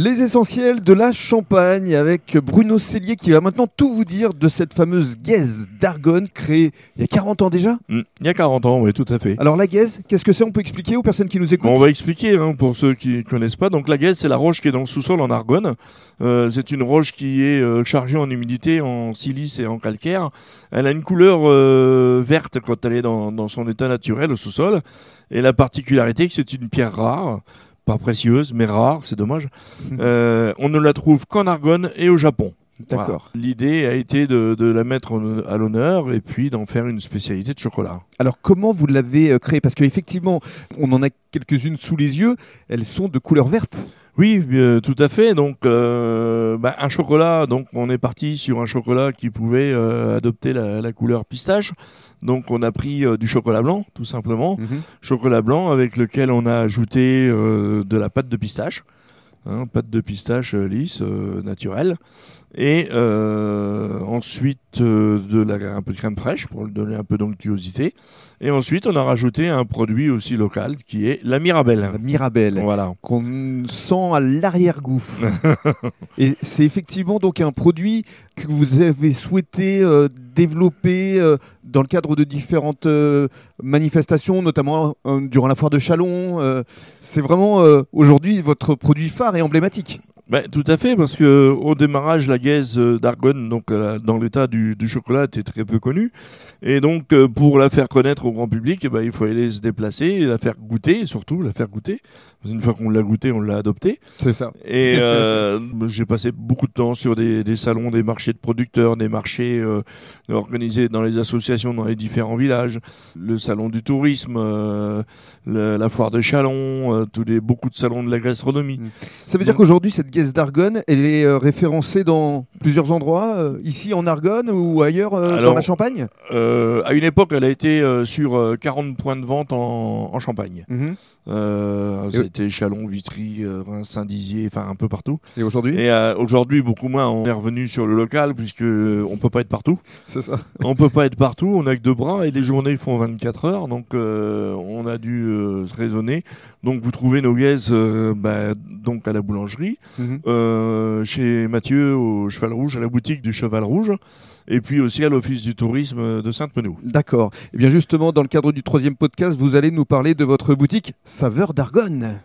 Les essentiels de la Champagne avec Bruno Cellier qui va maintenant tout vous dire de cette fameuse guèze d'Argonne créée il y a 40 ans déjà. Mm, Il y a 40 ans, oui, tout à fait. Alors la guèze, qu'est-ce que c'est? On peut expliquer aux personnes qui nous écoutent? Bon, on va expliquer hein, pour ceux qui ne connaissent pas. Donc la gaise, c'est la roche qui est dans le sous-sol en Argonne. Euh, c'est une roche qui est euh, chargée en humidité, en silice et en calcaire. Elle a une couleur euh, verte quand elle est dans, dans son état naturel au sous-sol. Et la particularité, que c'est une pierre rare, pas précieuse, mais rare, c'est dommage. Euh, on ne la trouve qu'en Argonne et au Japon. D'accord. Voilà. L'idée a été de, de la mettre à l'honneur et puis d'en faire une spécialité de chocolat. Alors comment vous l'avez euh, créée? Parce qu'effectivement, on en a quelques-unes sous les yeux, elles sont de couleur verte. Oui, euh, tout à fait. Donc, euh, bah, un chocolat. Donc, on est parti sur un chocolat qui pouvait euh, adopter la, la couleur pistache. Donc, on a pris du chocolat blanc, tout simplement. Chocolat blanc avec lequel on a ajouté de la pâte de pistache, hein, pâte de pistache euh, lisse, euh, naturelle, et euh, ensuite de la, un peu de crème fraîche pour lui donner un peu d'onctuosité. Et ensuite, on a rajouté un produit aussi local qui est la Mirabelle. La Mirabelle. Voilà. qu'on sent à l'arrière-goût. Et c'est effectivement donc un produit que vous avez souhaité euh, développer euh, dans le cadre de différentes euh, manifestations, notamment euh, durant la foire de Chalon. euh, c'est vraiment aujourd'hui votre produit phare et emblématique. Ben, tout à fait, parce que au démarrage, la gaise euh, d'Argonne, donc euh, dans l'état du, du chocolat, était très peu connue. Et donc, euh, pour la faire connaître au grand public, eh ben, il fallait se déplacer, et la faire goûter, et surtout la faire goûter. Qu'une fois qu'on l'a goûté, on l'a adopté. C'est ça. Et euh, j'ai passé beaucoup de temps sur des, des salons, des marchés de producteurs, des marchés euh, organisés dans les associations dans les différents villages, le salon du tourisme, euh, le- la foire de Chalon, tous les beaucoup de salons de la gastronomie. Ça veut dire qu'aujourd'hui, cette d'Argonne, elle est euh, référencée dans plusieurs endroits, euh, ici en Argonne ou ailleurs euh, dans Alors, la Champagne Euh, à une époque, elle a été sur euh, 40 points de vente en, en Champagne. Ça a été Chalon, Vitry, Saint-Dizier, enfin un peu partout. Et aujourd'hui Et aujourd'hui, beaucoup moins. On est revenu sur le local puisque on peut pas être partout. C'est ça. on peut pas être partout. On a que deux bras et les journées font 24 heures, donc on a dû se raisonner. Donc vous trouvez nos gaises euh, bah, donc à la boulangerie, Mhm. chez Mathieu au Rouge, à la boutique du Cheval Rouge, et puis aussi à l'office du tourisme de Sainte-Menou. D'accord. Et bien justement, dans le cadre du troisième podcast, vous allez nous parler de votre boutique Saveur d'Argonne.